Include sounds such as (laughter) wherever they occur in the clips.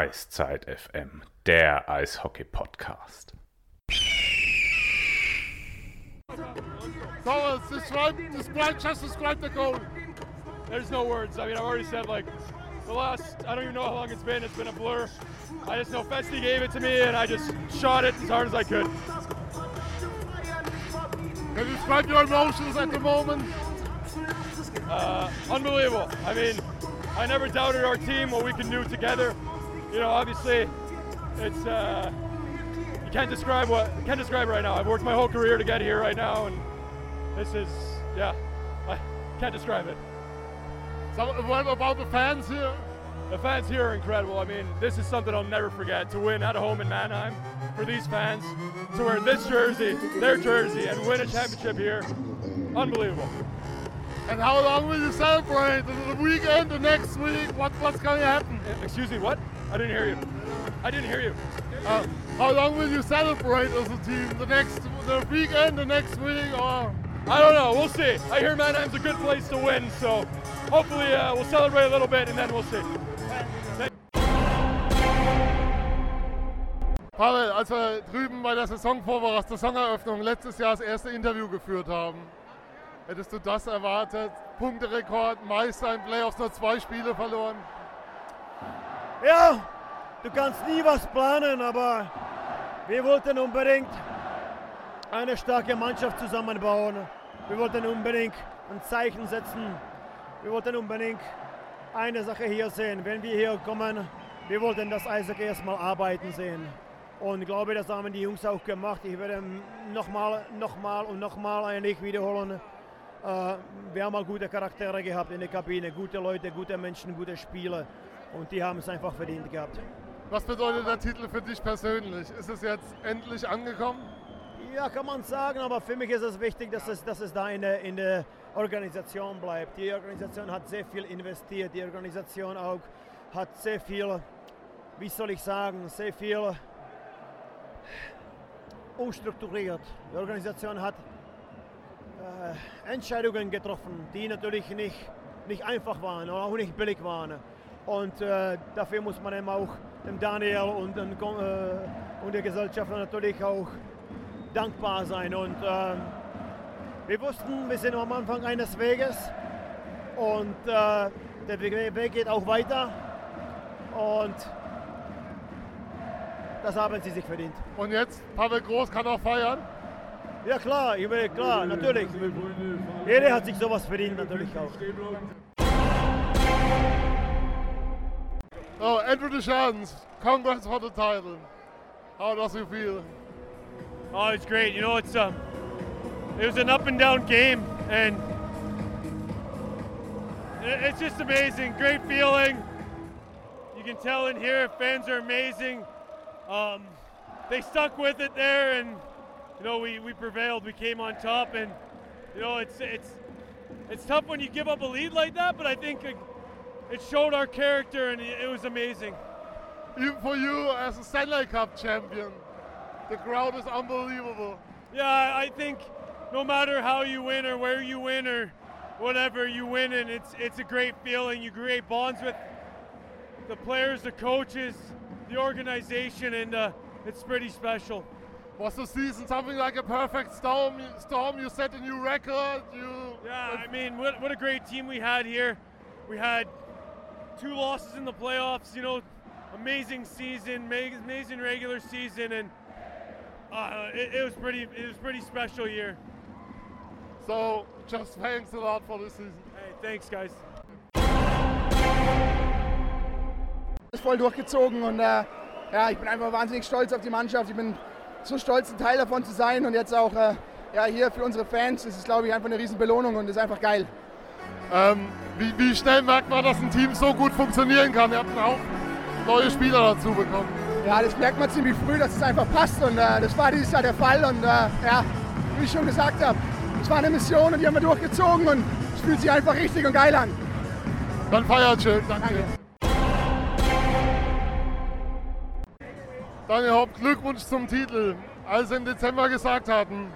Eiszeit FM, der Eishockey-Podcast. Thomas, describe, describe, just describe the goal. There's no words. I mean, I've already said like the last. I don't even know how long it's been. It's been a blur. I just know Festi gave it to me, and I just shot it as hard as I could. Can you describe your emotions at the moment? Uh, unbelievable. I mean, I never doubted our team, what we can do together. You know, obviously, it's uh, you can't describe what can't describe right now. I've worked my whole career to get here right now, and this is yeah, I can't describe it. So, what about the fans here? The fans here are incredible. I mean, this is something I'll never forget. To win at home in Mannheim for these fans, to wear this jersey, their jersey, and win a championship here, unbelievable. And how long will you celebrate? The weekend, the next week? What, what's going to happen? Excuse me, what? I didn't hear you. I didn't hear you. Uh, how long will you celebrate as a team? The next, the weekend, the next week, or? I don't know. We'll see. I hear Mannheim's a good place to win, so hopefully uh, we'll celebrate a little bit and then we'll see. Pavel, als wir drüben bei der Saisonvorbereitung, Saisoneröffnung letztes Jahr das erste Interview geführt haben, hättest du das erwartet? Punkterekord, Meister in Playoffs, nur zwei Spiele verloren. Ja, du kannst nie was planen, aber wir wollten unbedingt eine starke Mannschaft zusammenbauen. Wir wollten unbedingt ein Zeichen setzen. Wir wollten unbedingt eine Sache hier sehen. Wenn wir hier kommen, wir wollten das Eishockey erstmal arbeiten sehen. Und ich glaube, das haben die Jungs auch gemacht. Ich werde nochmal, nochmal und nochmal eigentlich wiederholen. Äh, wir haben auch gute Charaktere gehabt in der Kabine, gute Leute, gute Menschen, gute Spieler. Und die haben es einfach verdient gehabt. Was bedeutet der Titel für dich persönlich? Ist es jetzt endlich angekommen? Ja, kann man sagen, aber für mich ist es wichtig, dass es, dass es da in der, in der Organisation bleibt. Die Organisation hat sehr viel investiert. Die Organisation auch hat sehr viel, wie soll ich sagen, sehr viel umstrukturiert. Die Organisation hat äh, Entscheidungen getroffen, die natürlich nicht, nicht einfach waren oder auch nicht billig waren. Und äh, dafür muss man eben auch dem Daniel und, den, äh, und der Gesellschaft natürlich auch dankbar sein. Und äh, wir wussten, wir sind am Anfang eines Weges und äh, der Weg geht auch weiter. Und das haben sie sich verdient. Und jetzt, Pavel Groß kann auch feiern? Ja klar, ich will, klar, natürlich. Jeder hat sich sowas verdient, natürlich auch. Oh, Andrew Deschamps, congrats for the title. How does you feel? Oh, it's great. You know, it's um, it was an up and down game, and it's just amazing. Great feeling. You can tell in here, fans are amazing. Um, they stuck with it there, and you know, we, we prevailed. We came on top, and you know, it's it's it's tough when you give up a lead like that. But I think it, showed our character, and it, it was amazing. Even for you as a Stanley Cup champion, the crowd is unbelievable. Yeah, I think no matter how you win or where you win or whatever you win, and it's it's a great feeling. You create bonds with the players, the coaches, the organization, and uh, it's pretty special. Was the season something like a perfect storm? Storm, you set a new record. You yeah, I mean, what, what a great team we had here. We had two losses in the playoffs. You know, amazing season, amazing regular season, and uh, it, it was pretty. It was pretty special year. So, just thanks a lot for this season. Hey, thanks, guys. Ist voll durchgezogen und äh, ja, ich bin einfach wahnsinnig stolz auf die Mannschaft. Ich bin so stolz, ein Teil davon zu sein und jetzt auch äh, ja, hier für unsere Fans. Das ist, glaube ich, einfach eine riesen Belohnung und ist einfach geil. Ähm, wie, wie, schnell merkt man, dass ein Team so gut funktionieren kann? Ihr habt auch neue Spieler dazu bekommen. Ja, das merkt man ziemlich früh, dass es einfach passt und äh, das war dieses Jahr der Fall und äh, ja, wie ich schon gesagt habe, es war eine Mission und die haben wir durchgezogen und es fühlt sich einfach richtig und geil an. Dann feiert schön, danke. danke. Daniel Haupt, Glückwunsch zum Titel. Als Sie im Dezember gesagt hatten,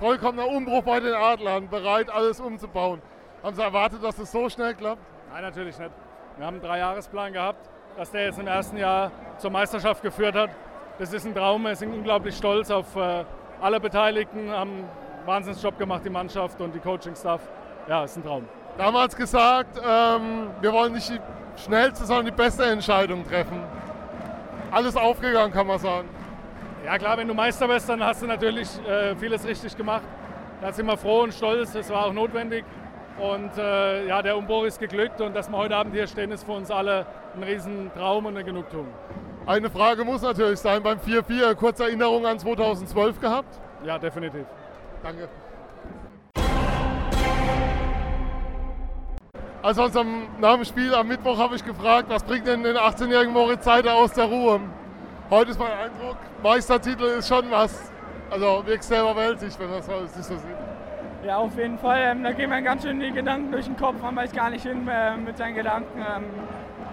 vollkommener Umbruch bei den Adlern, bereit alles umzubauen. Haben Sie erwartet, dass es das so schnell klappt? Nein, natürlich nicht. Wir haben einen Dreijahresplan gehabt dass der jetzt im ersten Jahr zur Meisterschaft geführt hat. Das ist ein Traum. Wir sind unglaublich stolz auf äh, alle Beteiligten, haben einen Wahnsinnsjob gemacht, die Mannschaft und die Coaching-Staff. Ja, ist ein Traum. Damals gesagt, ähm, wir wollen nicht die schnellste, sondern die beste Entscheidung treffen. Alles aufgegangen, kann man sagen. Ja klar, wenn du Meister bist, dann hast du natürlich äh, vieles richtig gemacht. Da sind wir froh und stolz, das war auch notwendig. Und äh, ja, der Umbruch ist geglückt und dass wir heute Abend hier stehen, ist für uns alle ein Riesentraum und eine Genugtuung. Eine Frage muss natürlich sein, beim 4-4, kurze Erinnerung an 2012 gehabt? Ja, definitiv. Danke. Also uns am, nach dem Spiel am Mittwoch habe ich gefragt, was bringt denn den 18-jährigen Moritz Seider aus der Ruhe? Heute ist mein Eindruck, Meistertitel ist schon was, also wirklich sehr überwältigt, wenn man das nicht so sieht. Ja, auf jeden Fall. Ähm, da gehen mir ganz schön die Gedanken durch den Kopf, man weiß gar nicht hin äh, mit seinen Gedanken. Ähm,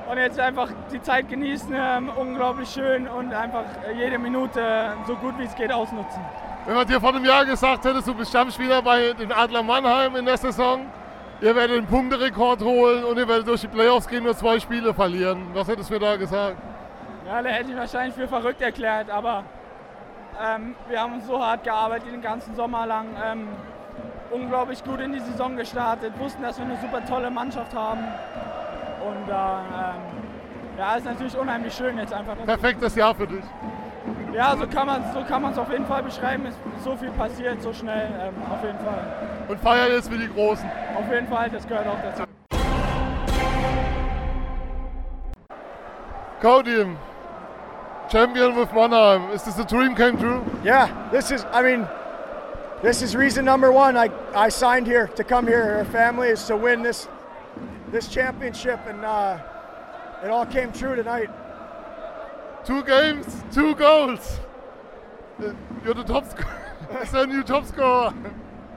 und jetzt einfach die Zeit genießen, ähm, unglaublich schön und einfach jede Minute so gut wie es geht ausnutzen. Wenn man dir vor einem Jahr gesagt hätte, du bist Stammspieler bei den Adler Mannheim in der Saison, ihr werdet den Punkterekord holen und ihr werdet durch die Playoffs gehen und zwei Spiele verlieren. Was hättest du mir da gesagt? Ja, da hätte ich wahrscheinlich für verrückt erklärt, aber ähm, wir haben uns so hart gearbeitet den ganzen Sommer lang. Ähm, unglaublich gut in die Saison gestartet, wussten, dass wir eine super tolle Mannschaft haben. Und äh, ähm, ja, ist natürlich unheimlich schön jetzt einfach. Perfektes Jahr für dich. Ja, so kann man es so auf jeden Fall beschreiben. Es ist so viel passiert, so schnell, ähm, auf jeden Fall. Und feiern jetzt wie die Großen. Auf jeden Fall, das gehört auch dazu. Cody, champion with Mannheim. Is this a dream came true? Yeah, this is, I mean, this is reason number one. I, I signed here to come here. Our family is to win this this championship, and uh, it all came true tonight. Two games, two goals. You're the top scorer. That's a new top scorer.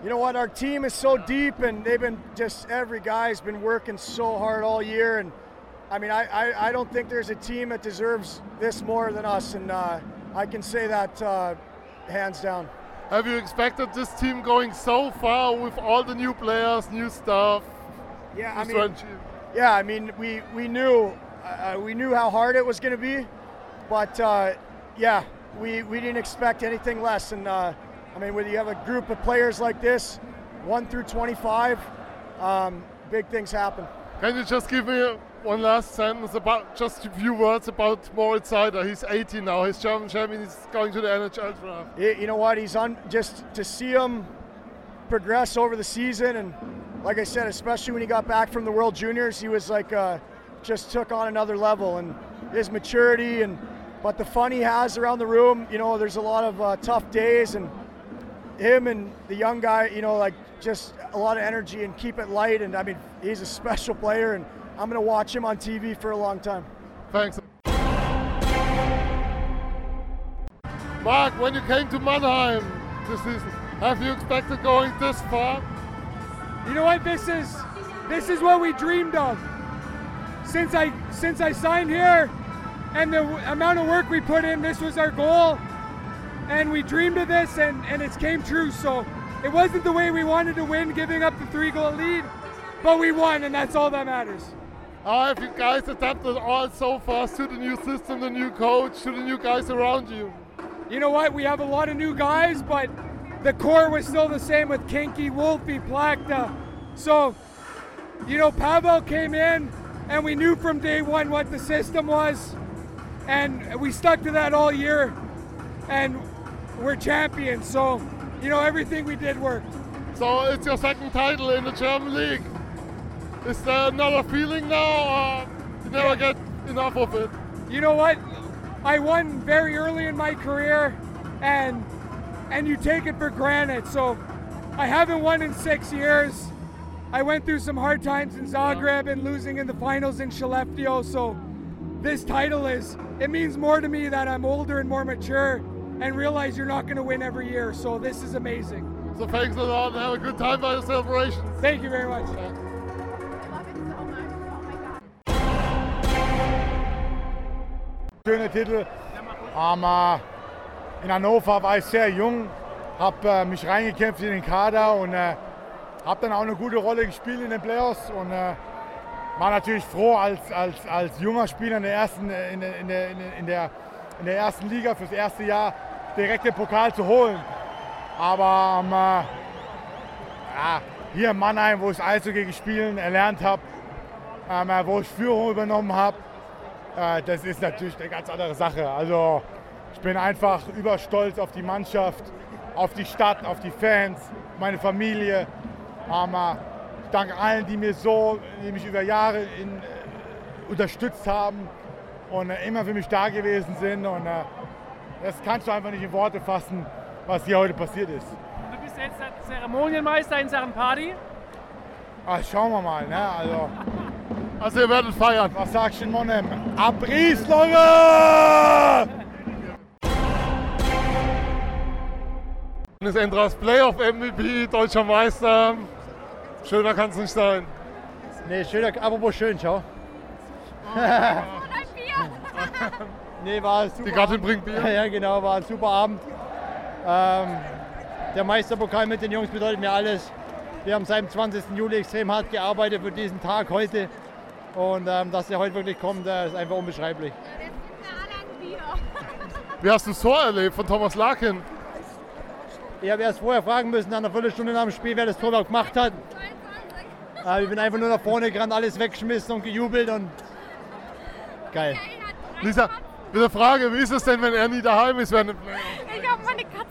You know what? Our team is so deep, and they've been just every guy's been working so hard all year. And I mean, I, I, I don't think there's a team that deserves this more than us, and uh, I can say that uh, hands down. Have you expected this team going so far with all the new players, new stuff? Yeah, I mean, yeah, I mean, we we knew uh, we knew how hard it was going to be, but uh, yeah, we we didn't expect anything less. And uh, I mean, when you have a group of players like this, one through 25, um, big things happen. Can you just give me one last sentence about just a few words about Moritz Seider? He's 18 now. He's German champion. He's going to the NHL draft. You know what? He's on just to see him progress over the season and like I said, especially when he got back from the World Juniors, he was like uh, just took on another level and his maturity and but the fun he has around the room. You know, there's a lot of uh, tough days and him and the young guy, you know, like just a lot of energy and keep it light. And I mean, he's a special player, and I'm going to watch him on TV for a long time. Thanks. Mark, when you came to Mannheim this season, have you expected going this far? You know what? This is this is what we dreamed of. Since I since I signed here, and the amount of work we put in, this was our goal, and we dreamed of this, and and it's came true. So it wasn't the way we wanted to win, giving up the three goal lead, but we won, and that's all that matters. Ah, How have you guys adapted all so fast to the new system, the new coach, to the new guys around you? You know what? We have a lot of new guys, but the core was still the same with Kinky, Wolfie, Plakta. So, you know, Pavel came in and we knew from day one what the system was. And we stuck to that all year. And we're champions. So, you know, everything we did worked. So it's your second title in the German league. Is there another feeling now or you never get enough of it? You know what? I won very early in my career and and you take it for granted. So I haven't won in six years. I went through some hard times in Zagreb and losing in the finals in Skellefteå. So this title is, it means more to me that I'm older and more mature and realize you're not going to win every year. So this is amazing. So thanks a lot and have a good time by the celebrations. Thank you very much. Schöner Titel. Uh, in Hannover war ich sehr jung, habe äh, mich reingekämpft in den Kader und äh, habe dann auch eine gute Rolle gespielt in den Playoffs. Und äh, war natürlich froh, als, als, als junger Spieler in der, ersten, in, der, in, der, in, der, in der ersten Liga fürs erste Jahr direkt den Pokal zu holen. Aber ähm, äh, ja, hier in Mannheim, wo ich Eishockey gespielt erlernt habe, ähm, äh, wo ich Führung übernommen habe, das ist natürlich eine ganz andere Sache. Also ich bin einfach überstolz auf die Mannschaft, auf die Stadt, auf die Fans, meine Familie. Äh, ich danke allen, die mir so, die mich über Jahre in, äh, unterstützt haben und äh, immer für mich da gewesen sind. Und äh, das kannst du einfach nicht in Worte fassen, was hier heute passiert ist. Du bist jetzt der Zeremonienmeister in Sachen Party. Ach, schauen wir mal. Ne? Also, (laughs) Also ihr werdet feiern. was sagst du in Monem? Abriss, Leute! Dann ist Endras Playoff MVP, deutscher Meister. Schöner kann es nicht sein. Nee, schöner, apropos schön, schau. (laughs) nee, war ein super Die Gattin Abend. bringt Bier. (laughs) Ja, genau, war ein super Abend. Ähm, der Meisterpokal mit den Jungs bedeutet mir alles. Wir haben seit dem 20. Juli extrem hart gearbeitet für diesen Tag heute. Und ähm, dass der heute wirklich kommt, äh, ist einfach unbeschreiblich. (laughs) Wie hast du das Tor erlebt von Thomas Larkin? Ich habe erst vorher fragen müssen, nach einer Viertelstunde nach dem Spiel, wer das Tor überhaupt gemacht hat. Äh, ich bin einfach nur nach vorne gerannt, alles weggeschmissen und gejubelt und geil. Lisa, eine Frage, wie ist es denn, wenn er nie daheim ist Playoff? Ich habe meine Katzen.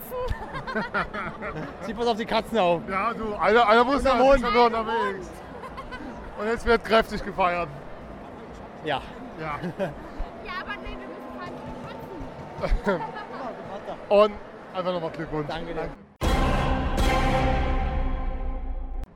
Sieh pass auf die Katzen auf. Ja, du, einer, einer muss ja nur unterwegs. Und jetzt wird kräftig gefeiert. Ja. Ja. Ja, aber nee, wir müssen keine Katzen. (laughs) Und einfach nochmal Glückwunsch. Danke dir.